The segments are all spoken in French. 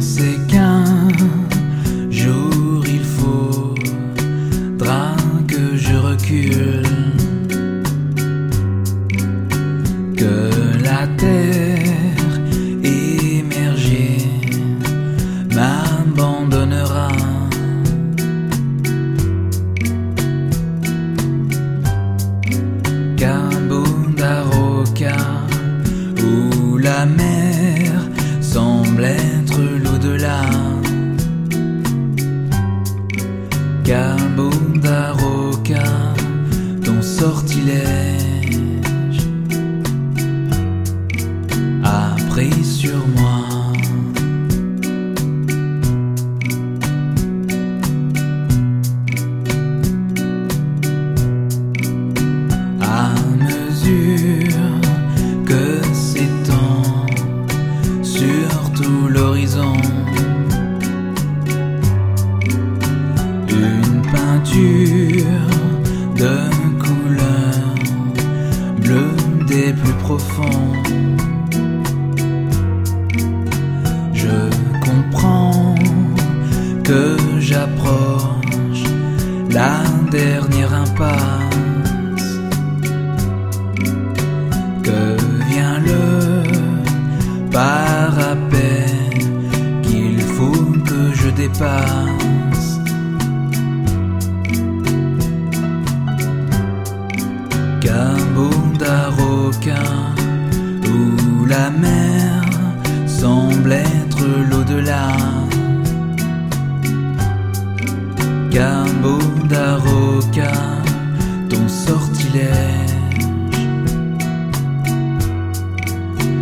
sais qu'un jour il faudra que je recule, que la terre émergée m'abandonnera. Kabundaroka, où la mer semble Kabundaroka, ton sortilège a pris sur moi. Je comprends que j'approche la dernière impasse. Que vient le parapet qu'il faut que je dépasse. La mer semble être l'au-delà. Kabundaroka, ton sortilège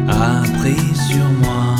a pris sur moi.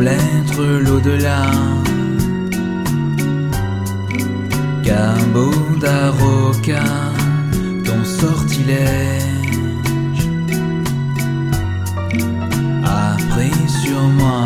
Semble être l'au-delà. Kabundaroka, ton sortilège a pris sur moi.